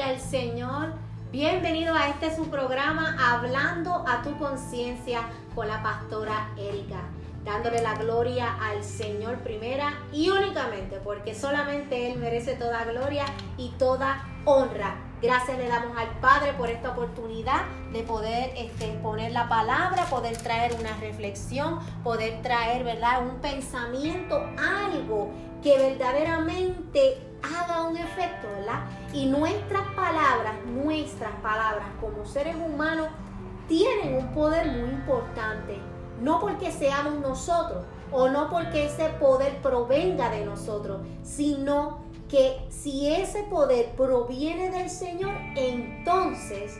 al Señor. Bienvenido a este su programa Hablando a tu conciencia con la pastora Erika. Dándole la gloria al Señor primera y únicamente porque solamente Él merece toda gloria y toda honra. Gracias le damos al Padre por esta oportunidad de poder este, poner la palabra, poder traer una reflexión, poder traer, ¿verdad? Un pensamiento, algo que verdaderamente haga un efecto, ¿verdad? Y nuestras palabras, nuestras palabras como seres humanos tienen un poder muy importante. No porque seamos nosotros o no porque ese poder provenga de nosotros, sino que si ese poder proviene del Señor, entonces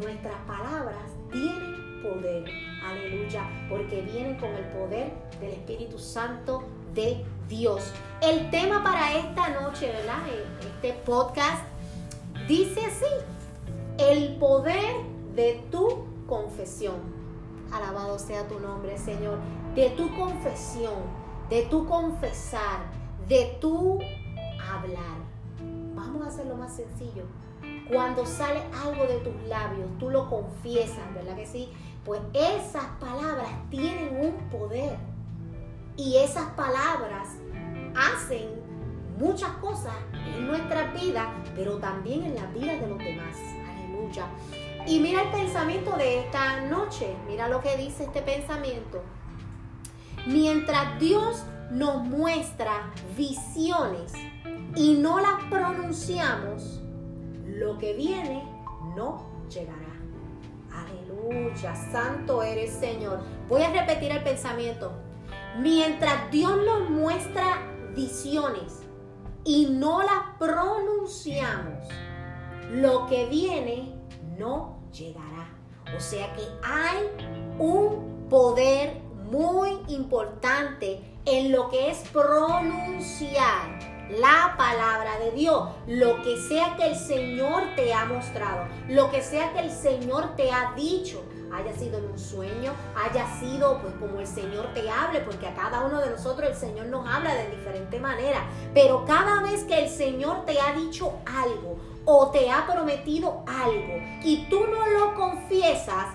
nuestras palabras tienen poder. Aleluya, porque vienen con el poder del Espíritu Santo de Dios. El tema para esta noche, ¿verdad? Este podcast dice así, el poder de tu confesión. Alabado sea tu nombre, Señor. De tu confesión, de tu confesar, de tu hablar. Vamos a hacerlo más sencillo. Cuando sale algo de tus labios, tú lo confiesas, ¿verdad que sí? Pues esas palabras tienen un poder. Y esas palabras hacen muchas cosas en nuestra vida, pero también en la vida de los demás. Aleluya. Y mira el pensamiento de esta noche. Mira lo que dice este pensamiento. Mientras Dios nos muestra visiones y no las pronunciamos, lo que viene no llegará. Aleluya, santo eres Señor. Voy a repetir el pensamiento. Mientras Dios nos muestra visiones y no las pronunciamos, lo que viene no llegará. O sea que hay un poder muy importante en lo que es pronunciar la palabra de Dios, lo que sea que el Señor te ha mostrado, lo que sea que el Señor te ha dicho haya sido en un sueño, haya sido pues como el Señor te hable, porque a cada uno de nosotros el Señor nos habla de diferente manera, pero cada vez que el Señor te ha dicho algo o te ha prometido algo y tú no lo confiesas,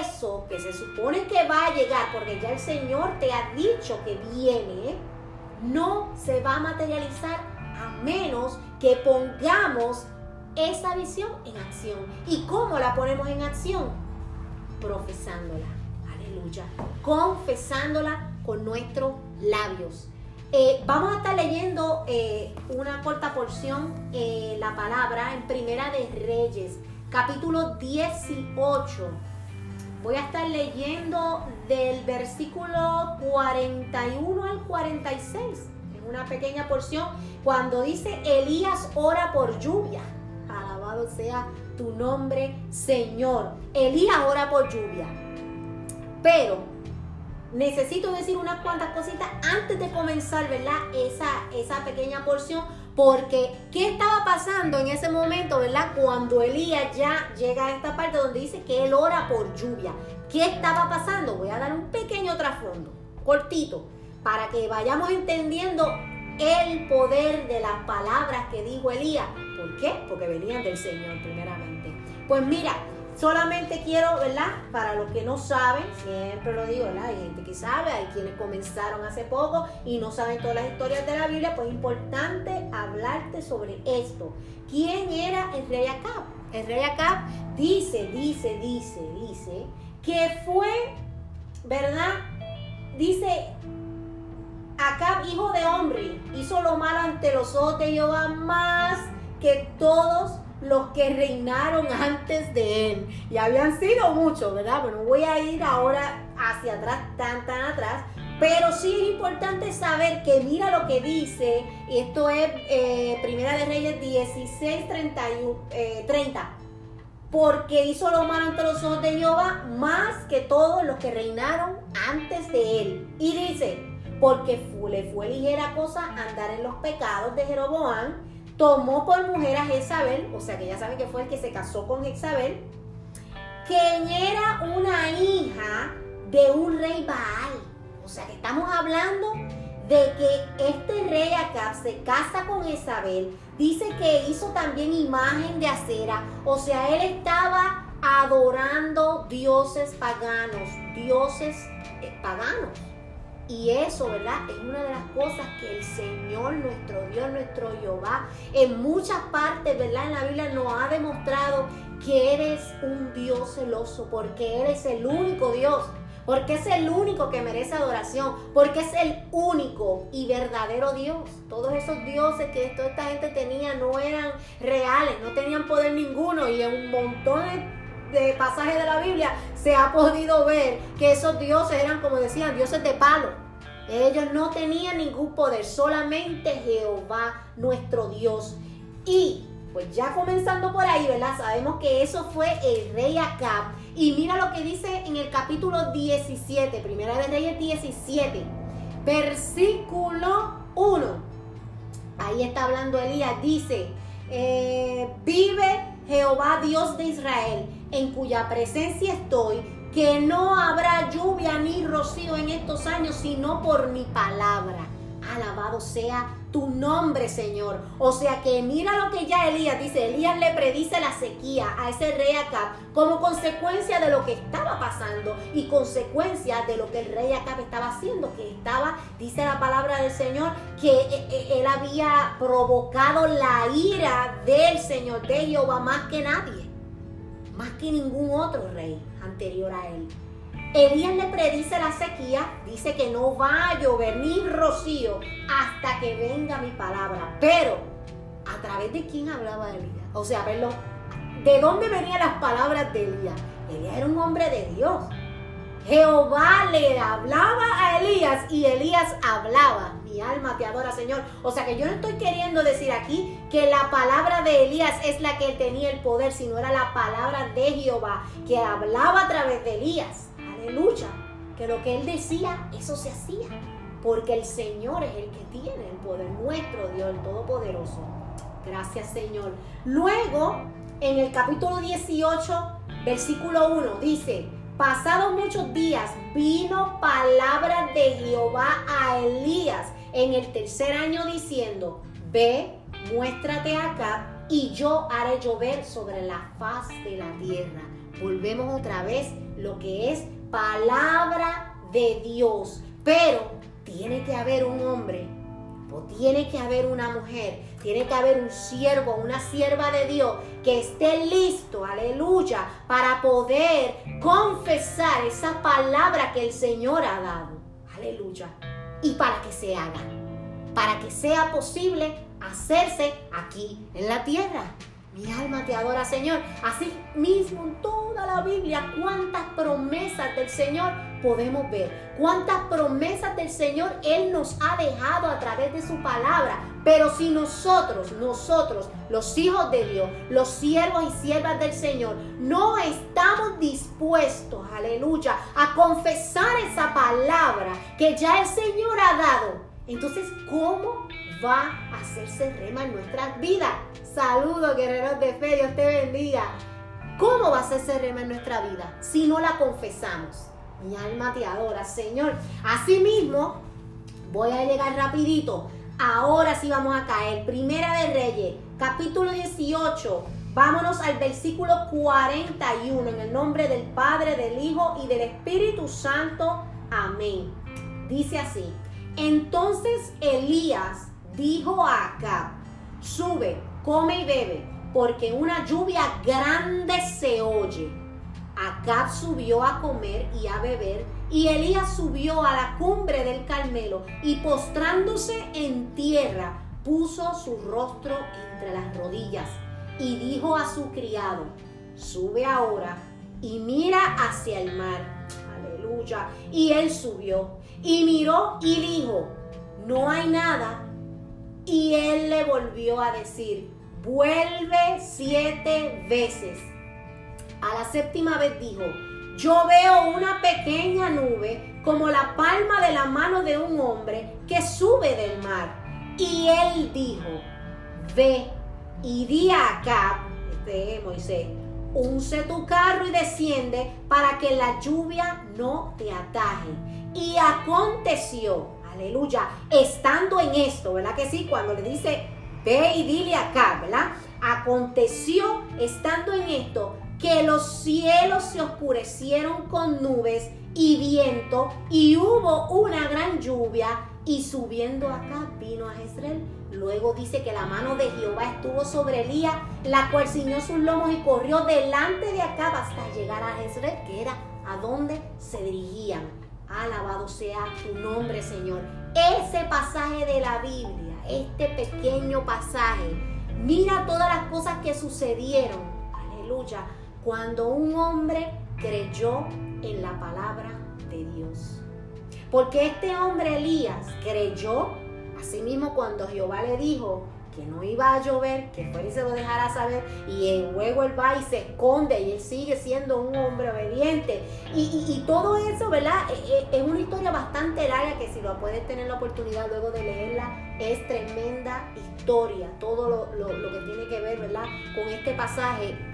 eso que se supone que va a llegar, porque ya el Señor te ha dicho que viene, no se va a materializar a menos que pongamos esa visión en acción. ¿Y cómo la ponemos en acción? Profesándola. Aleluya. Confesándola con nuestros labios. Eh, vamos a estar leyendo eh, una corta porción, eh, la palabra en Primera de Reyes, capítulo 18. Voy a estar leyendo del versículo 41 al 46, en una pequeña porción, cuando dice Elías ora por lluvia. Sea tu nombre, Señor. Elías ora por lluvia. Pero necesito decir unas cuantas cositas antes de comenzar, ¿verdad? Esa, esa pequeña porción. Porque, ¿qué estaba pasando en ese momento, ¿verdad? Cuando Elías ya llega a esta parte donde dice que él ora por lluvia. ¿Qué estaba pasando? Voy a dar un pequeño trasfondo, cortito, para que vayamos entendiendo el poder de las palabras que dijo Elías. ¿Por qué? Porque venían del Señor primeramente. Pues mira, solamente quiero, ¿verdad? Para los que no saben, siempre lo digo, ¿verdad? Hay gente que sabe, hay quienes comenzaron hace poco y no saben todas las historias de la Biblia, pues es importante hablarte sobre esto. ¿Quién era el rey Acab? El rey Acab dice, dice, dice, dice que fue, ¿verdad? Dice, Acab, hijo de hombre, hizo lo malo ante los ojos de Jehová más que todos los que reinaron antes de él. Y habían sido muchos, ¿verdad? Bueno, voy a ir ahora hacia atrás, tan, tan atrás. Pero sí es importante saber que mira lo que dice, y esto es eh, Primera de Reyes 16, 31, 30. Porque hizo lo malo ante los ojos de Jehová más que todos los que reinaron antes de él. Y dice, porque le fue ligera cosa andar en los pecados de Jeroboam, tomó por mujer a Jezabel, o sea que ya saben que fue el que se casó con Jezabel, quien era una hija de un rey Baal. O sea que estamos hablando de que este rey Acab se casa con Isabel, dice que hizo también imagen de acera, o sea, él estaba adorando dioses paganos, dioses eh, paganos. Y eso, ¿verdad? Es una de las cosas que el Señor, nuestro Dios, nuestro Jehová, en muchas partes, ¿verdad? En la Biblia nos ha demostrado que eres un Dios celoso, porque eres el único Dios porque es el único que merece adoración, porque es el único y verdadero Dios. Todos esos dioses que toda esta gente tenía no eran reales, no tenían poder ninguno y en un montón de, pasajes de la Biblia se ha podido ver que esos dioses eran, como decían, dioses de palo. Ellos no tenían ningún poder, solamente Jehová, nuestro Dios. Y pues ya comenzando por ahí, ¿verdad? Sabemos que eso fue el rey Acab. Y mira lo que dice en el capítulo 17, Primera de Reyes 17, versículo 1. Ahí está hablando Elías, dice, eh, vive Jehová Dios de Israel, en cuya presencia estoy, que no habrá lluvia ni rocío en estos años, sino por mi palabra. Alabado sea tu nombre, Señor. O sea que mira lo que ya Elías dice. Elías le predice la sequía a ese rey Acab como consecuencia de lo que estaba pasando y consecuencia de lo que el rey Acab estaba haciendo, que estaba, dice la palabra del Señor, que eh, eh, él había provocado la ira del Señor, de Jehová, más que nadie, más que ningún otro rey anterior a él. Elías le predice la sequía, dice que no va a llover ni rocío hasta que venga mi palabra. Pero, ¿a través de quién hablaba Elías? O sea, verlo, ¿de dónde venían las palabras de Elías? Elías era un hombre de Dios. Jehová le hablaba a Elías y Elías hablaba. Alma te adora, Señor. O sea que yo no estoy queriendo decir aquí que la palabra de Elías es la que tenía el poder, sino era la palabra de Jehová que hablaba a través de Elías aleluya, que lo que él decía, eso se hacía, porque el Señor es el que tiene el poder, nuestro Dios, el Todopoderoso. Gracias Señor. Luego, en el capítulo 18, versículo 1, dice, pasados muchos días vino palabra de Jehová a Elías en el tercer año diciendo, ve, muéstrate acá y yo haré llover sobre la faz de la tierra. Volvemos otra vez lo que es palabra de Dios. Pero tiene que haber un hombre, o tiene que haber una mujer, tiene que haber un siervo, una sierva de Dios que esté listo, aleluya, para poder confesar esa palabra que el Señor ha dado. Aleluya. Y para que se haga, para que sea posible hacerse aquí en la tierra. Mi alma te adora, Señor. Así mismo en toda la Biblia, cuántas promesas del Señor podemos ver. Cuántas promesas del Señor Él nos ha dejado a través de su palabra. Pero si nosotros, nosotros, los hijos de Dios, los siervos y siervas del Señor, no estamos dispuestos, aleluya, a confesar esa palabra que ya el Señor ha dado, entonces, ¿cómo va a hacerse rema en nuestras vidas? Saludos, guerreros de fe, Dios te bendiga. ¿Cómo va a ser rema en nuestra vida si no la confesamos? Mi alma te adora, Señor. Asimismo, voy a llegar rapidito. Ahora sí vamos a caer. Primera de Reyes, capítulo 18. Vámonos al versículo 41. En el nombre del Padre, del Hijo y del Espíritu Santo. Amén. Dice así. Entonces Elías dijo a Acab, sube come y bebe, porque una lluvia grande se oye. Acab subió a comer y a beber, y Elías subió a la cumbre del Carmelo, y postrándose en tierra, puso su rostro entre las rodillas, y dijo a su criado, sube ahora y mira hacia el mar. Aleluya. Y él subió y miró y dijo, no hay nada y él le volvió a decir, vuelve siete veces. A la séptima vez dijo, yo veo una pequeña nube como la palma de la mano de un hombre que sube del mar. Y él dijo, ve y di acá, este Moisés, unce tu carro y desciende para que la lluvia no te ataje. Y aconteció, aleluya, estando en esto, ¿verdad que sí? Cuando le dice, ve y dile acá, ¿verdad? Aconteció estando en esto que los cielos se oscurecieron con nubes y viento y hubo una gran lluvia y subiendo acá vino a Jezreel. Luego dice que la mano de Jehová estuvo sobre Elías, la cual ciñó sus lomos y corrió delante de acá hasta llegar a Jezreel, que era a donde se dirigían. Alabado sea tu nombre, Señor. Ese pasaje de la Biblia, este pequeño pasaje, mira todas las cosas que sucedieron. Aleluya. Cuando un hombre creyó en la palabra de Dios. Porque este hombre Elías creyó, asimismo cuando Jehová le dijo que no iba a llover, que fuera y se lo dejara saber, y luego él va y se esconde y él sigue siendo un hombre obediente. Y, todo eso, ¿verdad? E, e, es una historia bastante larga que si lo puedes tener la oportunidad luego de leerla, es tremenda historia, todo lo, lo que tiene que ver, ¿verdad? Con este pasaje.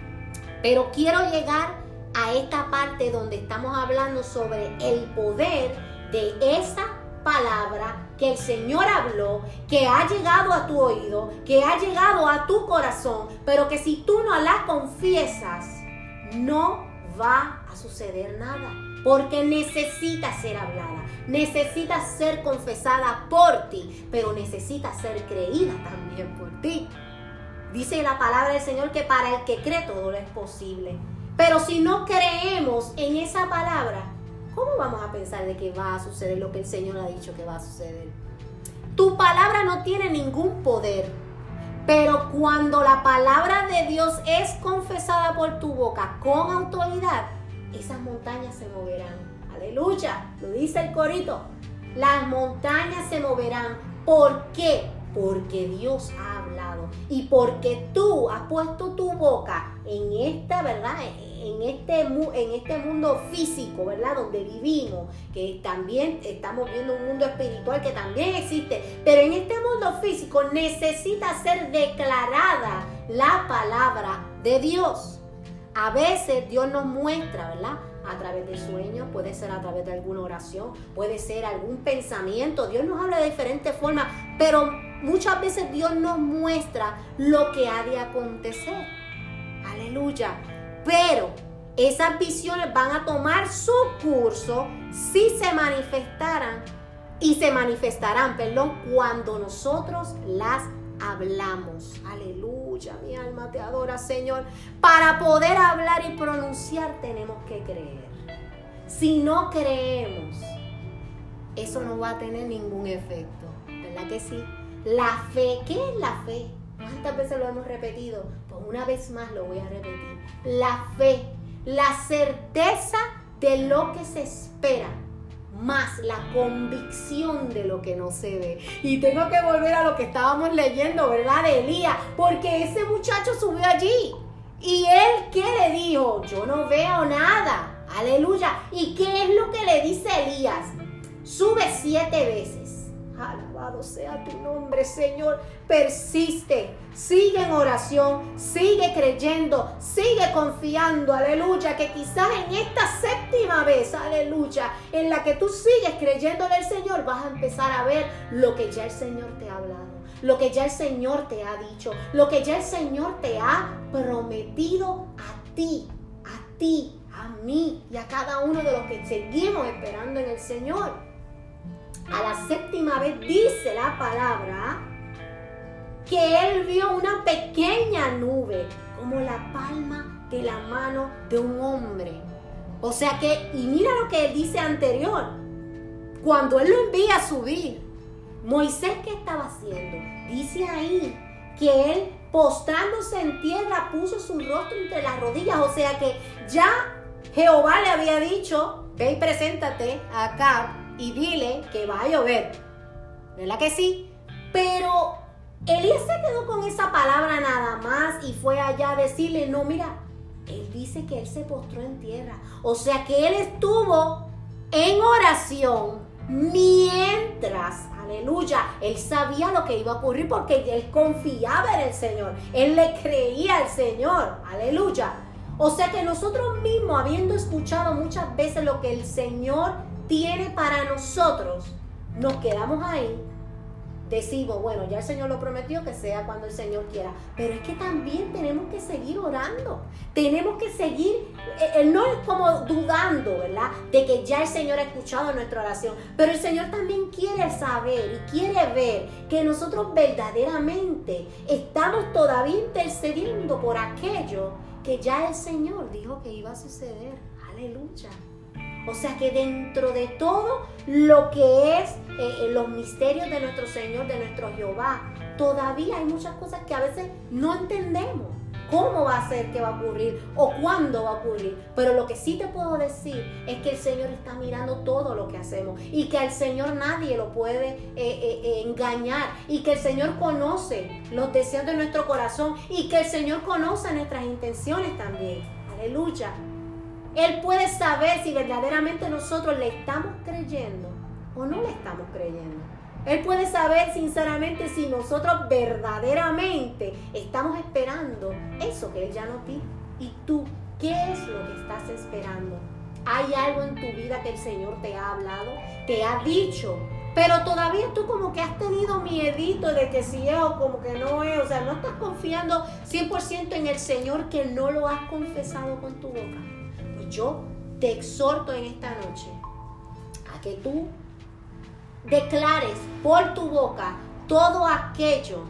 Pero quiero llegar a esta parte donde estamos hablando sobre el poder de esa palabra que el Señor habló, que ha llegado a tu oído, que ha llegado a tu corazón, pero que si tú no la confiesas, no va a suceder nada. Porque necesita ser hablada, necesita ser confesada por ti, pero necesita ser creída también por ti. Dice la palabra del Señor que para el que cree todo lo es posible. Pero si no creemos en esa palabra, ¿cómo vamos a pensar de que va a suceder lo que el Señor ha dicho que va a suceder? Tu palabra no tiene ningún poder, pero cuando la palabra de Dios es confesada por tu boca con autoridad, esas montañas se moverán. Aleluya, lo dice el corito. Las montañas se moverán. ¿Por qué? Porque Dios ha hablado y porque tú has puesto tu boca en esta, ¿verdad? En este, en este mundo físico, ¿verdad? Donde vivimos, que también estamos viendo un mundo espiritual que también existe, pero en este mundo físico necesita ser declarada la palabra de Dios. A veces Dios nos muestra, ¿verdad? A través de sueños, puede ser a través de alguna oración, puede ser algún pensamiento. Dios nos habla de diferentes formas, pero muchas veces Dios nos muestra lo que ha de acontecer. Aleluya. Pero esas visiones van a tomar su curso si se manifestaran y se manifestarán, perdón, cuando nosotros las hablamos. Aleluya, mi alma te adora, Señor. Para poder hablar y pronunciar tenemos que creer. Si no creemos, eso no va a tener ningún efecto. ¿Verdad que sí? La fe, ¿qué es la fe? ¿Cuántas veces lo hemos repetido? Pues una vez más lo voy a repetir. La fe, la certeza de lo que se espera, más la convicción de lo que no se ve. Y tengo que volver a lo que estábamos leyendo, ¿verdad? De Elías, porque ese muchacho subió allí. Y él, ¿qué le dijo? Yo no veo nada. Aleluya. ¿Y qué es lo que le dice Elías? Sube siete veces Sea tu nombre, Señor. Persiste, sigue en oración, sigue creyendo, sigue confiando, aleluya, que quizás en esta séptima vez, aleluya, en la que tú sigues creyéndole al Señor, vas a empezar a ver lo que ya el Señor te ha hablado, lo que ya el Señor te ha dicho, lo que ya el Señor te ha prometido a ti, a ti, a mí y a cada uno de los que seguimos esperando en el Señor a la séptima vez dice la palabra que él vio una pequeña nube como la palma de la mano de un hombre. O sea que, y mira lo que dice anterior, cuando él lo envía a subir, Moisés, ¿qué estaba haciendo? Dice ahí que él postrándose en tierra puso su rostro entre las rodillas. O sea que ya Jehová le había dicho, ve y preséntate acá y dile que va a llover. ¿Verdad que sí? Pero Elías se quedó con esa palabra nada más y fue allá a decirle, no, mira, él dice que él se postró en tierra. O sea que él estuvo en oración mientras, aleluya, él sabía lo que iba a ocurrir porque él confiaba en el Señor. Él le creía al Señor, aleluya. O sea que nosotros mismos, habiendo escuchado muchas veces lo que el Señor tiene para nosotros, nos quedamos ahí decimos, bueno, ya el Señor lo prometió que sea cuando el Señor quiera, pero es que también tenemos que seguir orando, tenemos que seguir, eh, eh, no es como dudando, ¿verdad? De que ya el Señor ha escuchado nuestra oración, pero el Señor también quiere saber y quiere ver que nosotros verdaderamente estamos todavía intercediendo por aquello que ya el Señor dijo que iba a suceder. Aleluya. O sea que dentro de todo lo que es eh, eh, los misterios de nuestro Señor, de nuestro Jehová, todavía hay muchas cosas que a veces no entendemos. ¿Cómo va a ser que va a ocurrir? ¿O cuándo va a ocurrir? Pero lo que sí te puedo decir es que el Señor está mirando todo lo que hacemos y que al Señor nadie lo puede eh, engañar y que el Señor conoce los deseos de nuestro corazón y que el Señor conoce nuestras intenciones también. Aleluya. Él puede saber si verdaderamente nosotros le estamos creyendo o no le estamos creyendo. Él puede saber sinceramente si nosotros verdaderamente estamos esperando eso que Él ya nos dijo. ¿Y tú qué es lo que estás esperando? ¿Hay algo en tu vida que el Señor te ha hablado, te ha dicho? Pero todavía tú como que has tenido miedito de que si es o como que no es. O sea, no estás confiando 100% en el Señor que no lo has confesado con tu boca yo te exhorto en esta noche a que tú declares por tu boca todo aquello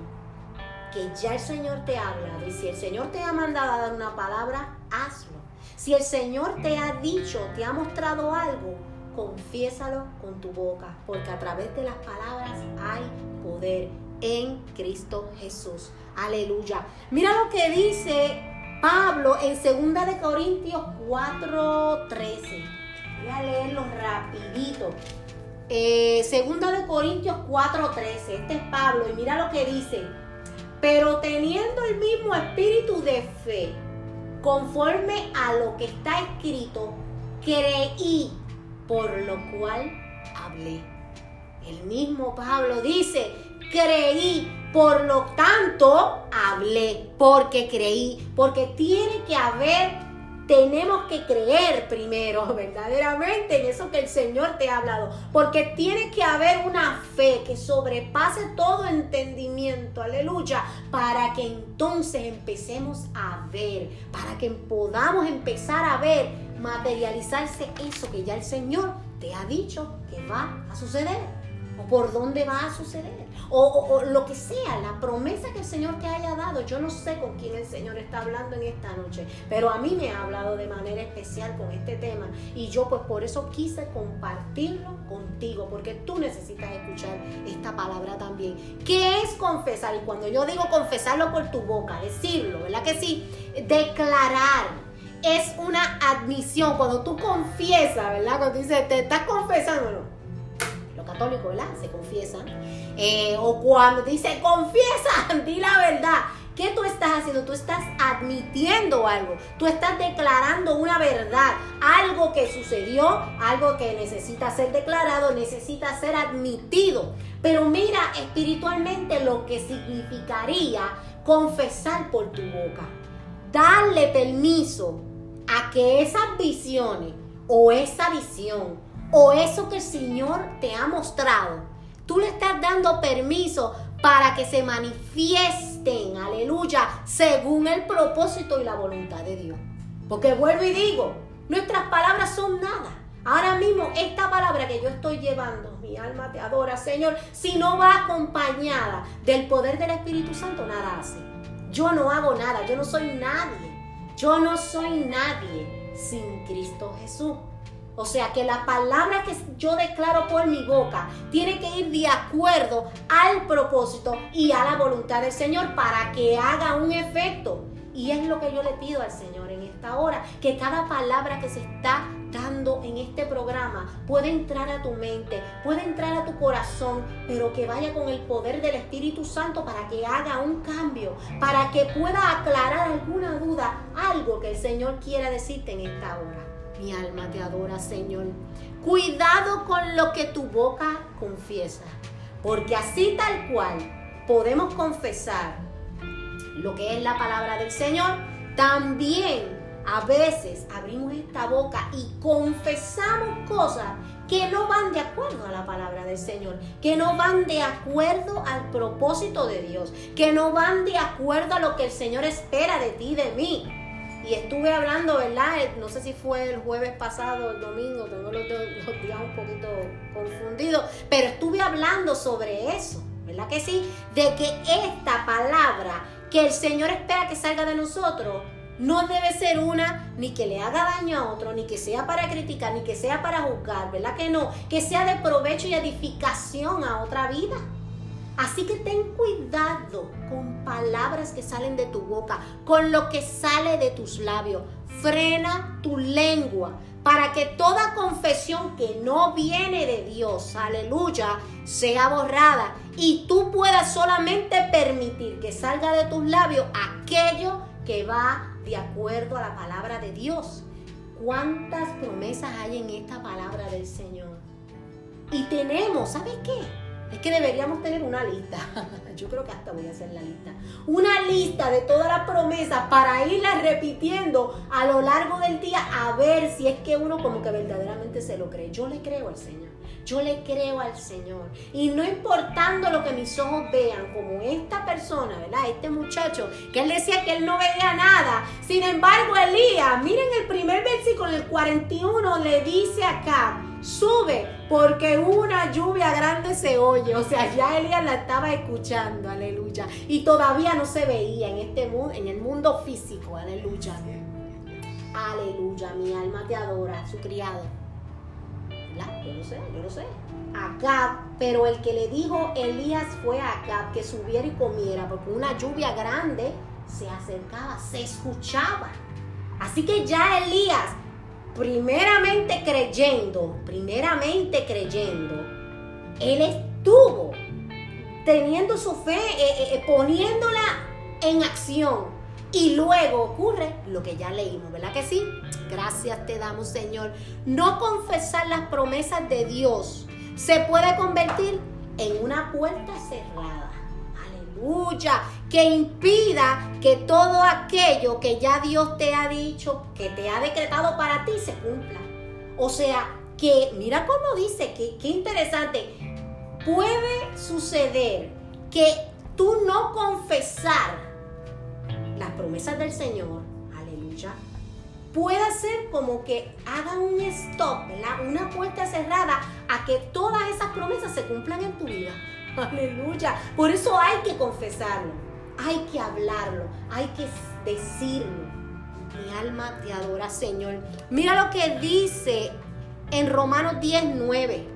que ya el Señor te ha hablado. Y si el Señor te ha mandado a dar una palabra, hazlo. Si el Señor te ha dicho, te ha mostrado algo, confiésalo con tu boca, porque a través de las palabras hay poder en Cristo Jesús. Aleluya. Mira lo que dice Pablo en 2 de Corintios 4:13. Voy a leerlo rapidito. Eh, segunda de Corintios 4:13. Este es Pablo y mira lo que dice. Pero teniendo el mismo espíritu de fe, conforme a lo que está escrito, creí, por lo cual hablé. El mismo Pablo dice, creí, por lo tanto hablé, porque creí, porque tiene que haber tenemos que creer primero verdaderamente en eso que el Señor te ha hablado, porque tiene que haber una fe que sobrepase todo entendimiento, aleluya, para que entonces empecemos a ver, para que podamos empezar a ver materializarse eso que ya el Señor te ha dicho que va a suceder o por dónde va a suceder, o, lo que sea, la promesa que el Señor te haya dado. Yo no sé con quién el Señor está hablando en esta noche, pero a mí me ha hablado de manera especial con este tema y yo pues por eso quise compartirlo contigo, porque tú necesitas escuchar esta palabra también. ¿Qué es confesar? Y cuando yo digo confesarlo por tu boca, decirlo, ¿verdad que sí? Declarar es una admisión. Cuando tú confiesas, ¿verdad? Cuando dices, te estás confesando, católico, ¿verdad? Se confiesan. Eh, o cuando dice, confiesa, di la verdad. ¿Qué tú estás haciendo? Tú estás admitiendo algo, tú estás declarando una verdad, algo que sucedió, algo que necesita ser declarado, necesita ser admitido. Pero mira espiritualmente lo que significaría confesar por tu boca. Darle permiso a que esas visiones o esa visión o eso que el Señor te ha mostrado, tú le estás dando permiso para que se manifiesten, aleluya, según el propósito y la voluntad de Dios. Porque vuelvo y digo, nuestras palabras son nada. Ahora mismo esta palabra que yo estoy llevando, mi alma te adora, Señor, si no va acompañada del poder del Espíritu Santo, nada hace. Yo no hago nada, yo no soy nadie. Yo no soy nadie sin Cristo Jesús. O sea que la palabra que yo declaro por mi boca tiene que ir de acuerdo al propósito y a la voluntad del Señor para que haga un efecto. Y es lo que yo le pido al Señor en esta hora, que cada palabra que se está dando en este programa pueda entrar a tu mente, pueda entrar a tu corazón, pero que vaya con el poder del Espíritu Santo para que haga un cambio, para que pueda aclarar alguna duda, algo que el Señor quiera decirte en esta hora. Mi alma te adora, Señor. Cuidado con lo que tu boca confiesa, porque así tal cual podemos confesar lo que es la palabra del Señor, también a veces abrimos esta boca y confesamos cosas que no van de acuerdo a la palabra del Señor, que no van de acuerdo al propósito de Dios, que no van de acuerdo a lo que el Señor espera de ti, de mí. Y estuve hablando, ¿verdad? No sé si fue el jueves pasado, el domingo, tengo los, los días un poquito confundidos, pero estuve hablando sobre eso, ¿verdad que sí? De que esta palabra que el Señor espera que salga de nosotros, no debe ser una ni que le haga daño a otro, ni que sea para criticar, ni que sea para juzgar, ¿verdad que no? Que sea de provecho y edificación a otra vida. Así que ten cuidado con palabras que salen de tu boca, con lo que sale de tus labios. Frena tu lengua para que toda confesión que no viene de Dios, aleluya, sea borrada y tú puedas solamente permitir que salga de tus labios aquello que va de acuerdo a la palabra de Dios. ¿Cuántas promesas hay en esta palabra del Señor? Y tenemos, ¿sabes qué? Es que deberíamos tener una lista. Yo creo que hasta voy a hacer la lista. Una lista de todas las promesas para irlas repitiendo a lo largo del día a ver si es que uno como que verdaderamente se lo cree. Yo le creo al Señor. Yo le creo al Señor. Y no importando lo que mis ojos vean, como esta persona, ¿verdad? Este muchacho, que él decía que él no veía nada. Sin embargo, Elías, miren el primer versículo, el 41, le dice acá, sube, porque una lluvia grande se oye. O sea, ya Elías la estaba escuchando, aleluya. Y todavía no se veía en este mundo, en el mundo físico, aleluya. Aleluya, mi alma te adora, su criado. Yo no sé, yo no sé. Acá, pero el que le dijo Elías fue acá que subiera y comiera, porque una lluvia grande se acercaba, se escuchaba. Así que ya Elías, primeramente creyendo, primeramente creyendo, él estuvo teniendo su fe, eh, eh, eh, poniéndola en acción. Y luego ocurre lo que ya leímos, ¿verdad que sí? Gracias te damos, Señor. No confesar las promesas de Dios se puede convertir en una puerta cerrada. Aleluya. Que impida que todo aquello que ya Dios te ha dicho, que te ha decretado para ti, se cumpla. O sea, que mira cómo dice, que, qué interesante. Puede suceder que tú no confesar las promesas del Señor, aleluya, pueda ser como que haga un stop, ¿verdad? Una puerta cerrada a que todas esas promesas se cumplan en tu vida. Aleluya. Por eso hay que confesarlo, hay que hablarlo, hay que decirlo. Mi alma te adora, Señor. Mira lo que dice en Romanos 10:9.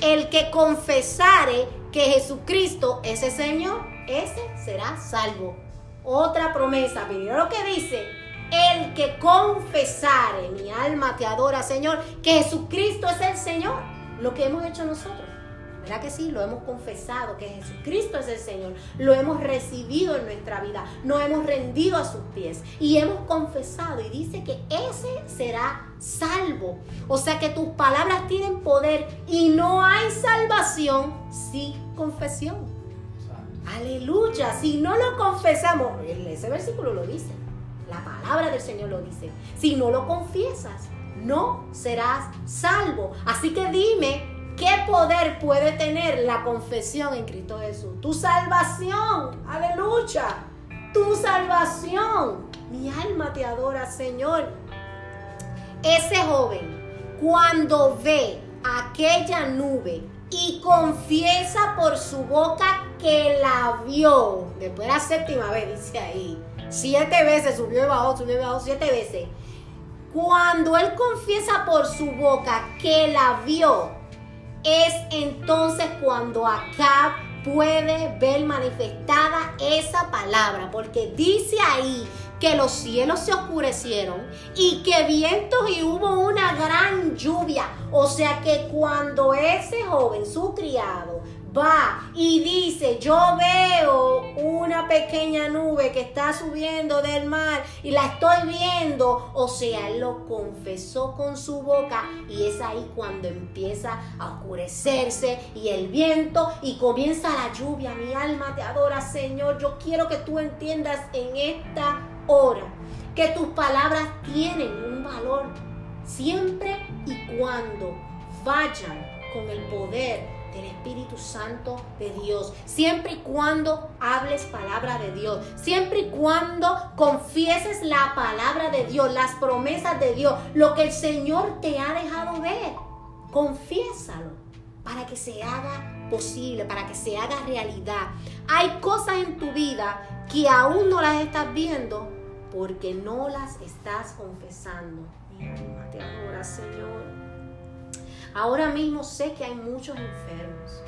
El que confesare que Jesucristo es el Señor, ese será salvo. Otra promesa, mira lo que dice. El que confesare, mi alma te adora, Señor, que Jesucristo es el Señor. Lo que hemos hecho nosotros. ¿Verdad que sí? Lo hemos confesado, que Jesucristo es el Señor. Lo hemos recibido en nuestra vida. Nos hemos rendido a sus pies. Y hemos confesado. Y dice que ese será salvo. O sea que tus palabras tienen poder. Y no hay salvación sin confesión. Aleluya. Si no lo confesamos, ese versículo lo dice. La palabra del Señor lo dice. Si no lo confiesas, no serás salvo. Así que dime, ¿qué poder puede tener la confesión en Cristo Jesús? Tu salvación. Aleluya. Tu salvación. Mi alma te adora, Señor. Ese joven, cuando ve aquella nube y confiesa por su boca que la vio. Después de la séptima vez, dice ahí. Siete veces subió y bajó, subió y bajó, siete veces. Cuando él confiesa por su boca que la vio, es entonces cuando acá puede ver manifestada esa palabra, porque dice ahí que los cielos se oscurecieron y que vientos y hubo una gran lluvia. O sea que cuando ese joven, su criado, va y dice, yo veo una pequeña nube que está subiendo del mar y la estoy viendo, o sea, él lo confesó con su boca y es ahí cuando empieza a oscurecerse y el viento y comienza la lluvia. Mi alma te adora, Señor. Yo quiero que tú entiendas en esta hora que tus palabras tienen un valor siempre y cuando vayan con el poder del Espíritu Santo de Dios. Siempre y cuando hables palabra de Dios. Siempre y cuando confieses la palabra de Dios, las promesas de Dios, lo que el Señor te ha dejado ver. Confiésalo para que se haga posible, para que se haga realidad. Hay cosas en tu vida que aún no las estás viendo porque no las estás confesando. Te adora, Señor. Ahora mismo sé que hay muchos enfermos.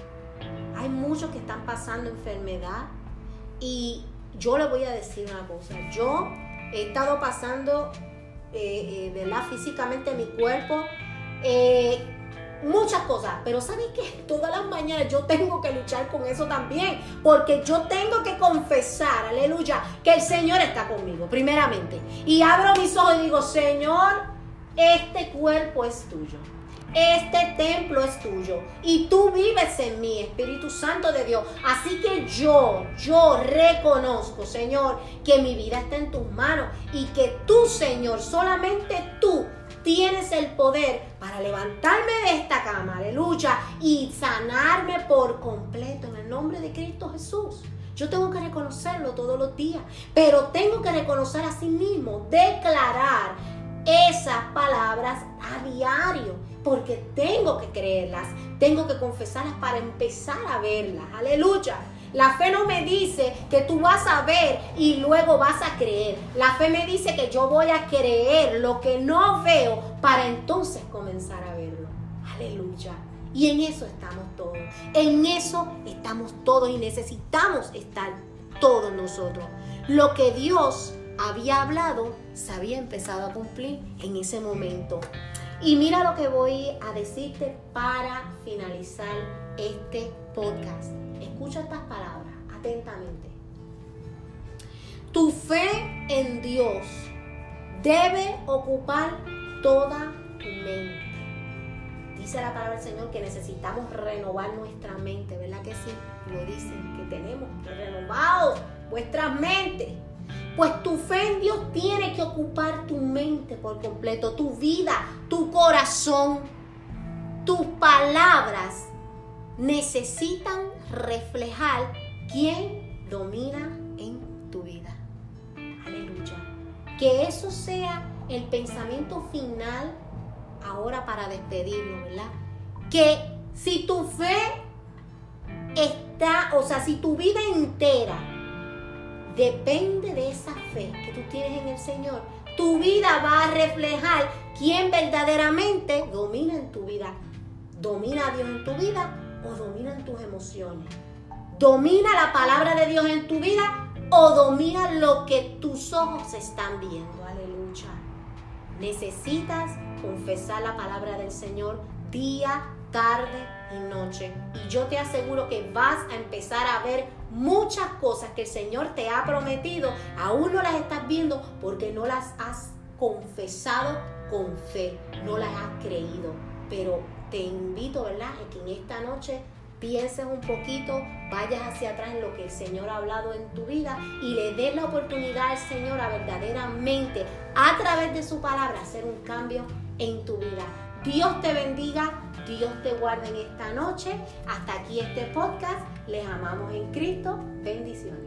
Hay muchos que están pasando enfermedad. Y yo le voy a decir una cosa. Yo he estado pasando, eh, eh. Físicamente mi cuerpo. Eh, muchas cosas, pero ¿sabes qué? Todas las mañanas yo tengo que luchar con eso también, porque yo tengo que confesar, aleluya, que el Señor está conmigo, primeramente. Y abro mis ojos y digo, Señor, este cuerpo es tuyo. Este templo es tuyo y tú vives en mí, Espíritu Santo de Dios. Así que yo, yo reconozco, Señor, que mi vida está en tus manos y que tú, Señor, solamente tú tienes el poder para levantarme de esta cama, aleluya, y sanarme por completo en el nombre de Cristo Jesús. Yo tengo que reconocerlo todos los días, pero tengo que reconocer a sí mismo, declarar esas palabras a diario porque tengo que creerlas, tengo que confesarlas para empezar a verlas. Aleluya. La fe no me dice que tú vas a ver y luego vas a creer. La fe me dice que yo voy a creer lo que no veo para entonces comenzar a verlo. Aleluya. Y en eso estamos todos. En eso estamos todos y necesitamos estar todos nosotros. Lo que Dios había hablado se había empezado a cumplir en ese momento. Y mira lo que voy a decirte para finalizar este podcast. Escucha estas palabras atentamente. Tu fe en Dios debe ocupar toda tu mente. Dice la palabra del Señor que necesitamos renovar nuestra mente, ¿verdad que sí? Lo dicen, que tenemos que renovar vuestra mente. Pues tu fe en Dios tiene que ocupar tu mente por completo, tu vida, tu corazón. Tus palabras necesitan reflejar quién domina en tu vida. Aleluya. Que eso sea el pensamiento final ahora para despedirnos, ¿verdad? Que si tu fe está, o sea, si tu vida entera depende de esa fe que tú tienes en el Señor, tu vida va a reflejar quién verdaderamente domina en tu vida. ¿Domina a Dios en tu vida o domina en tus emociones? ¿Domina la palabra de Dios en tu vida o domina lo que tus ojos están viendo? Aleluya. Necesitas confesar la palabra del Señor día, tarde y noche. Y yo te aseguro que vas a empezar a ver muchas cosas que el Señor te ha prometido. Aún no las estás viendo porque no las has confesado con fe, no las has creído. Pero te invito, ¿verdad? A que en esta noche pienses un poquito, vayas hacia atrás en lo que el Señor ha hablado en tu vida y le des la oportunidad al Señor a verdaderamente, a través de su palabra, hacer un cambio en tu vida. Dios te bendiga, Dios te guarde en esta noche. Hasta aquí este podcast. Les amamos en Cristo. Bendiciones.